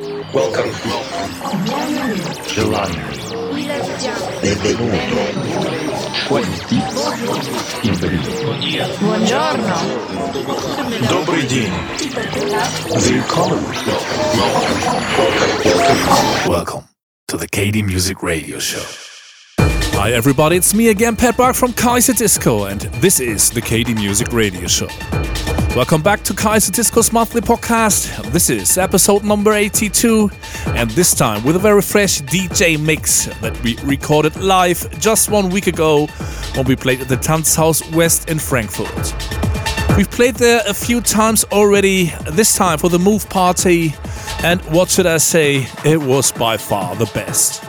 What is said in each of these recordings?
Welcome. Gelato. Benvenuto. Гости. Buongiorno. Добрый день. Willkommen. Welcome. Welcome to the KD Music Radio Show. Hi everybody, it's me again, Pat Bark from Kaiserdisco, and this is the KD Music Radio Show. Welcome back to Kaiserdisco's monthly podcast. This is episode number 82, and this time with a very fresh DJ mix that we recorded live just one week ago when we played at the Tanzhaus West in Frankfurt. We've played there a few times already, this time for the Move Party, and what should I say, it was by far the best.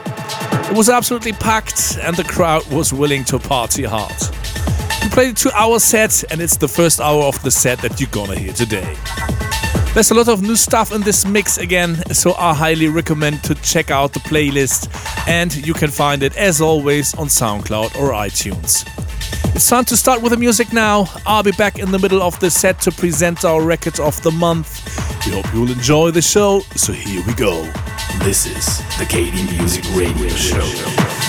It was absolutely packed and the crowd was willing to party hard. We played a two hour set and it's the first hour of the set that you're gonna hear today. There's a lot of new stuff in this mix again, so I highly recommend to check out the playlist and you can find it as always on SoundCloud or iTunes. It's time to start with the music now. I'll be back in the middle of the set to present our record of the month. We hope you'll enjoy the show, so here we go. This is the KD Music Radio Show.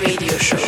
Radio Show.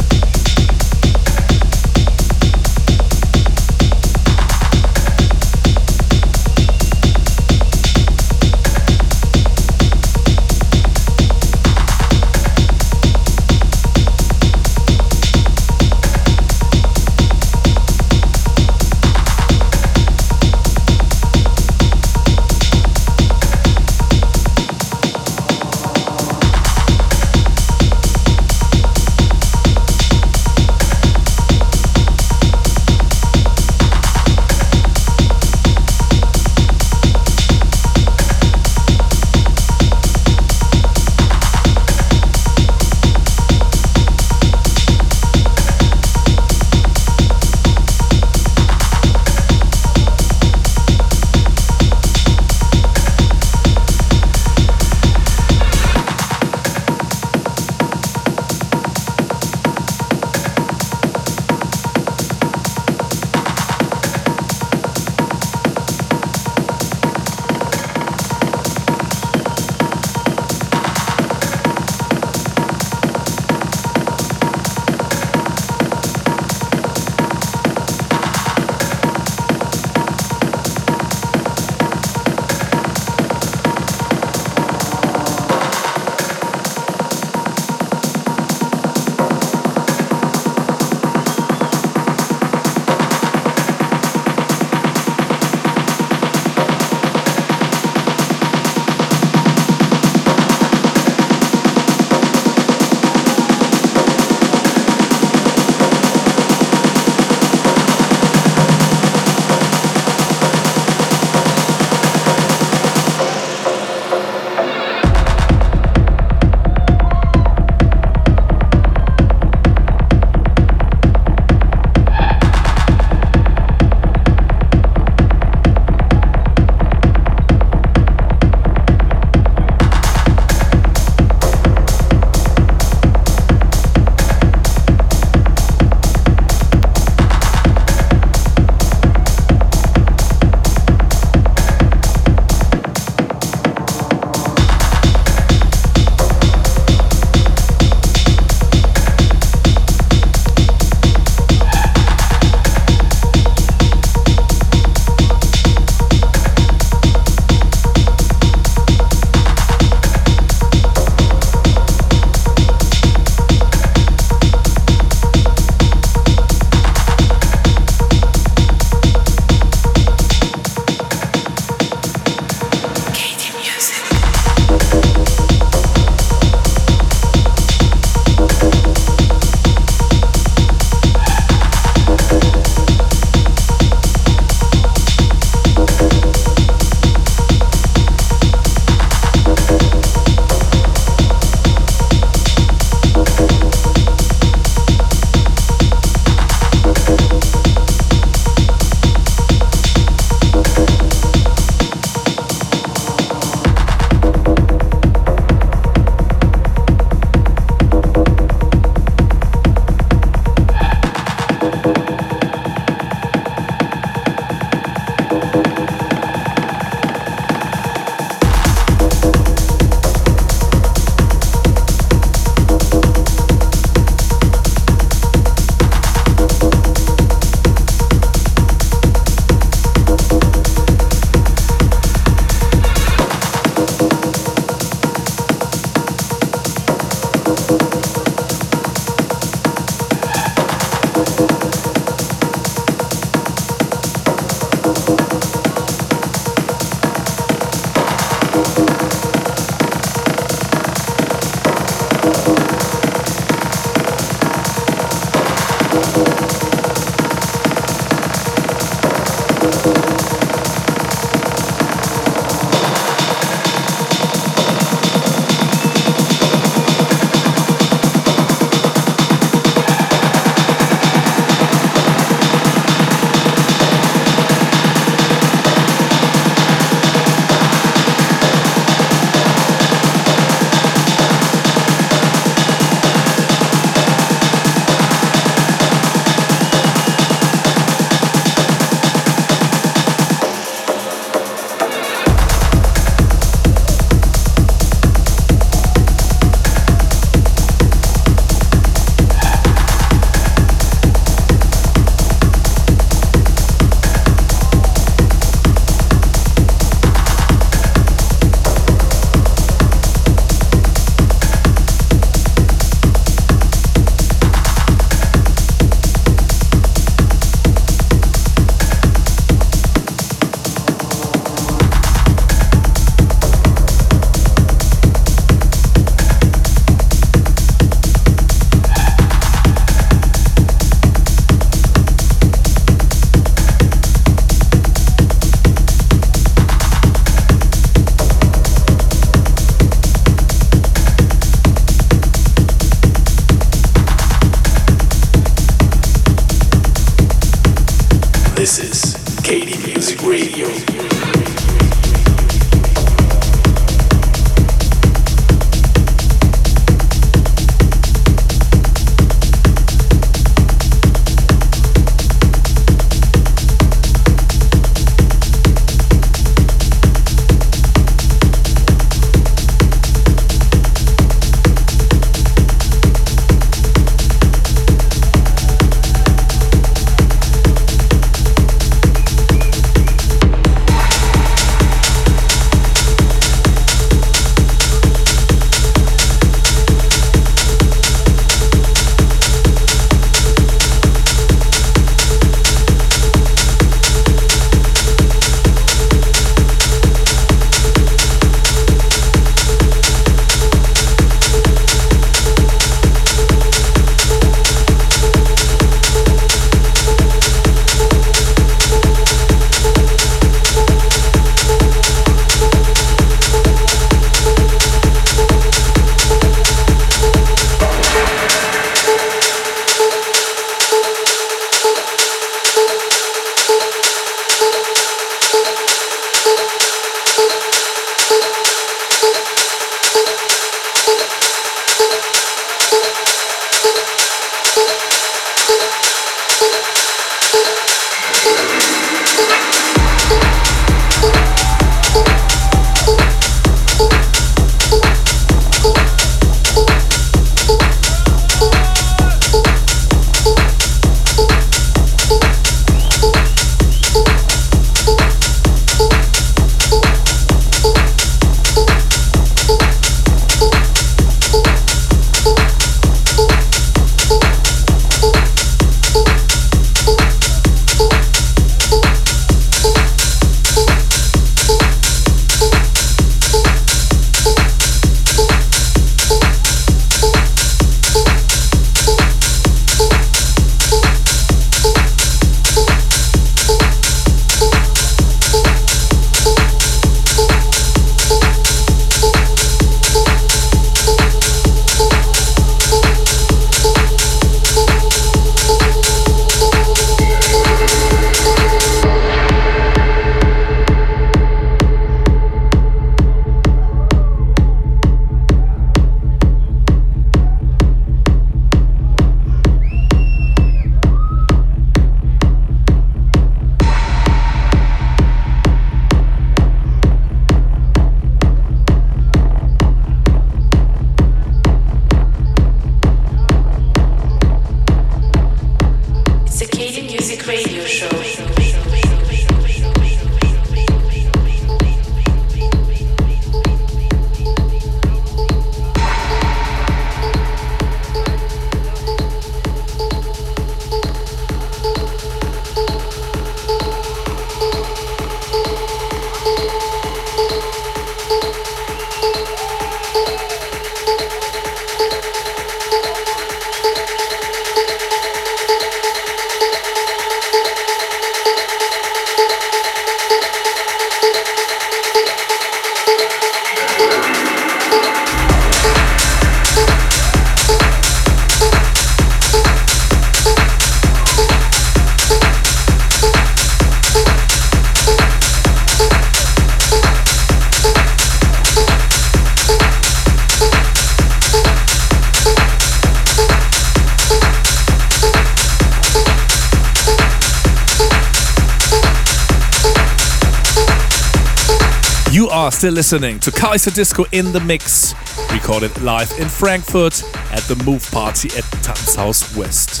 Still listening to Kaiserdisco in the Mix, recorded live in Frankfurt at the Move Party at Tanzhaus West.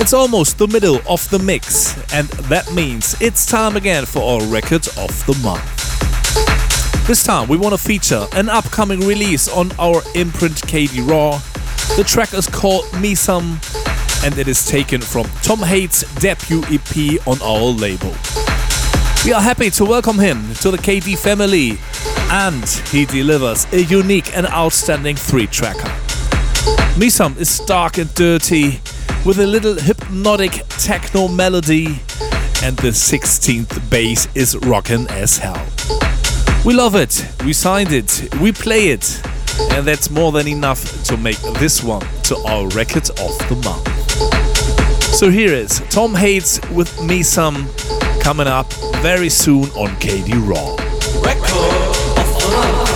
It's almost the middle of the mix, and that means it's time again for our record of the month. This time we want to feature an upcoming release on our imprint KD Raw. The track is called Misam, and it is taken from Tom Hades' debut EP on our label. We are happy to welcome him to the KD family, and he delivers a unique and outstanding three tracker. Misam is dark and dirty, with a little hypnotic techno melody, and the 16th bass is rockin' as hell. We love it, we signed it, we play it, and that's more than enough to make this one to our record of the month. So here is Tom Hades with Misam coming up very soon on KD Raw. and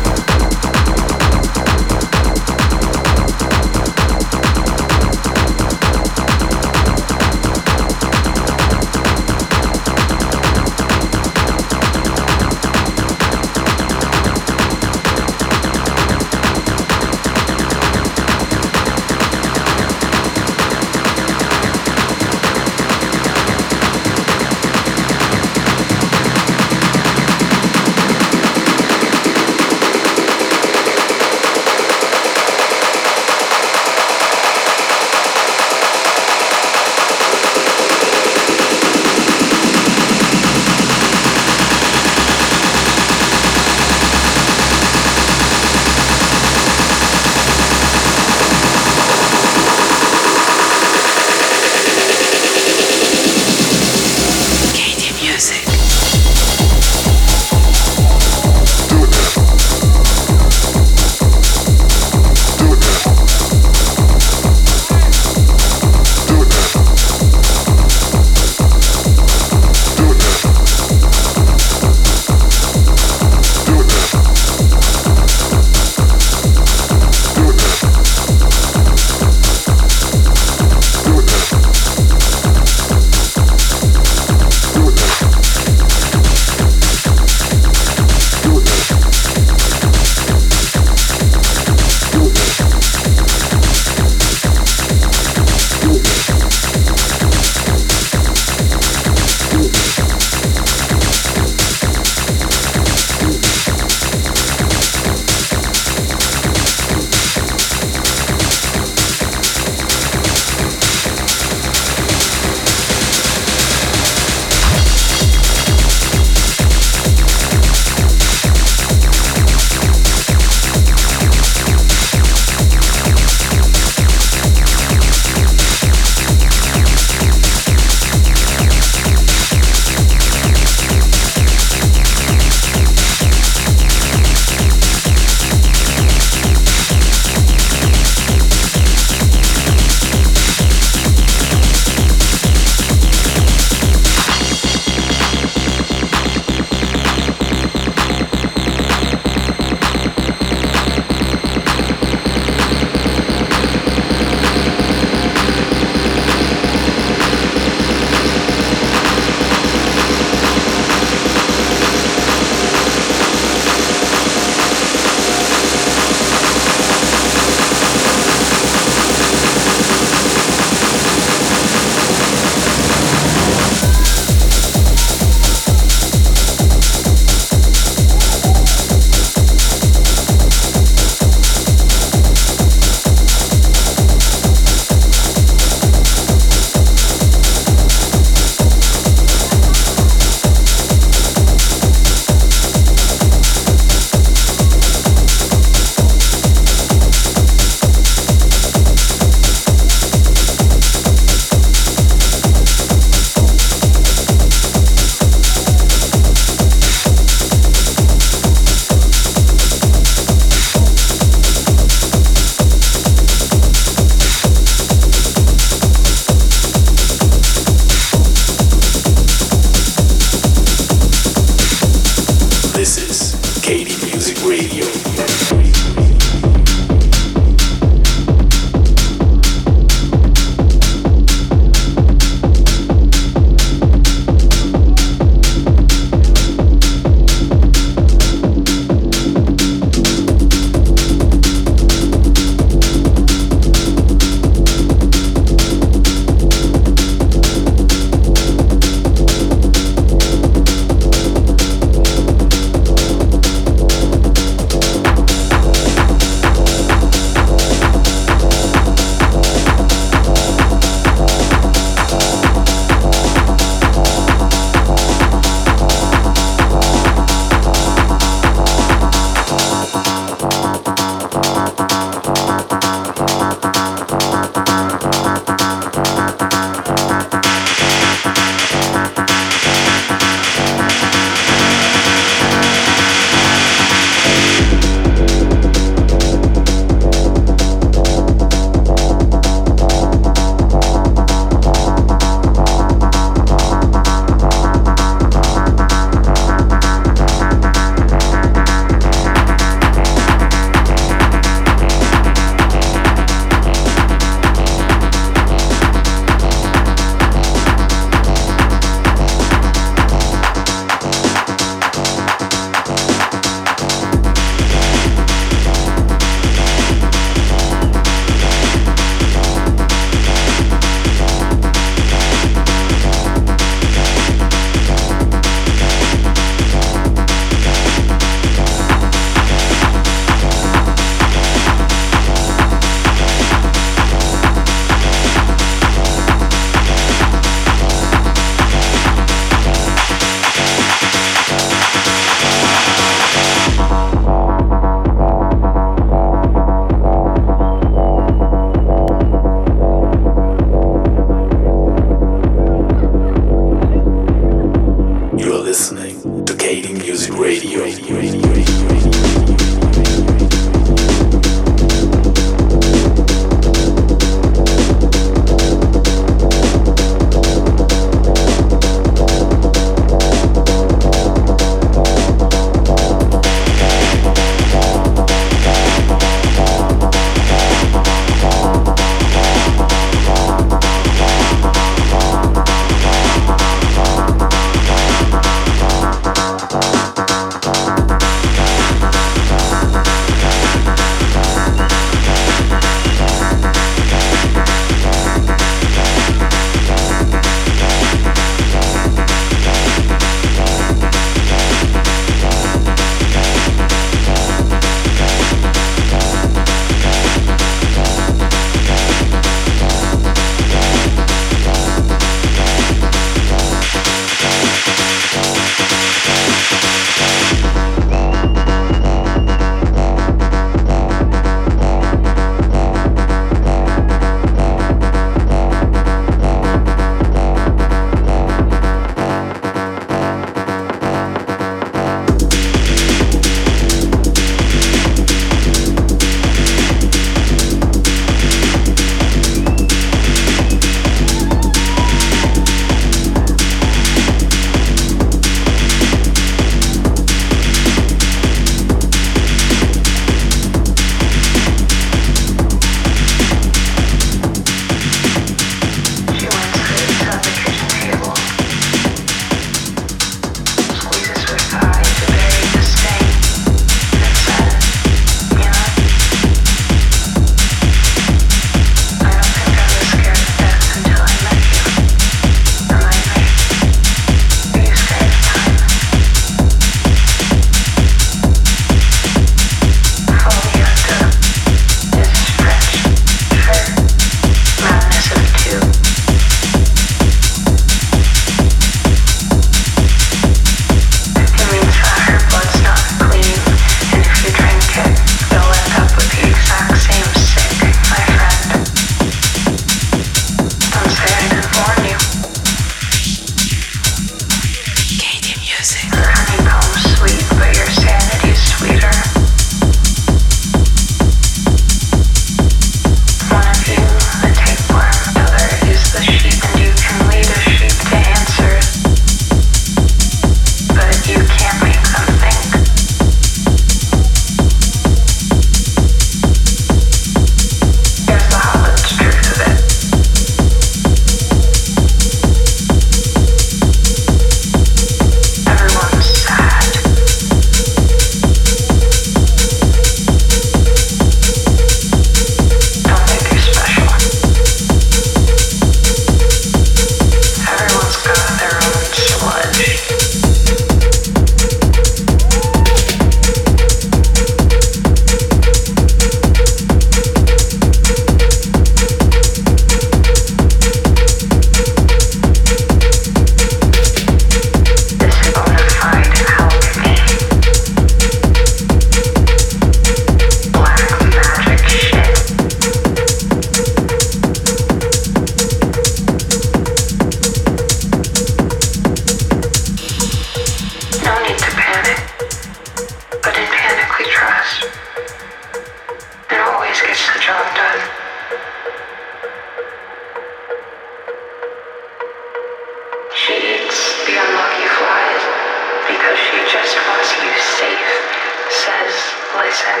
says, listen.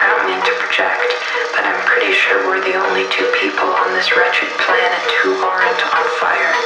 I don't mean to project, but I'm pretty sure we're the only two people on this wretched planet who aren't on fire.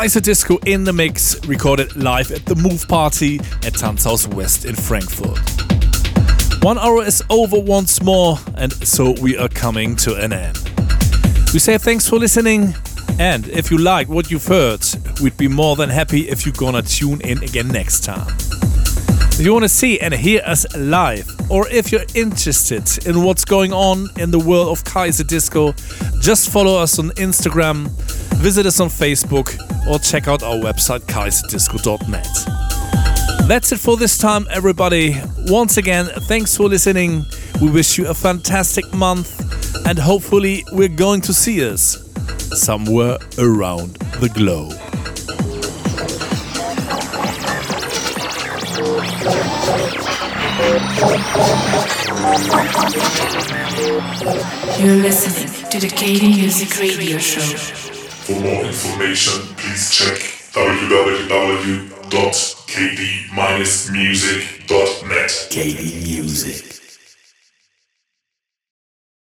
Was Kaiserdisco in the mix, recorded live at the Move Party at Tanzhaus West in Frankfurt. One hour is over once more, and so we are coming to an end. We say thanks for listening, and if you like what you've heard, we'd be more than happy if you're gonna tune in again next time. If you want to see and hear us live, or if you're interested in what's going on in the world of Kaiserdisco, just follow us on Instagram, visit us on Facebook, or check out our website kaiserdisco.net. That's it for this time, everybody. Once again, thanks for listening. We wish you a fantastic month, and hopefully, we're going to see us somewhere around the globe. You're listening to the KD Music Radio Show. For more information, please check www.kd-music.net. KD Music.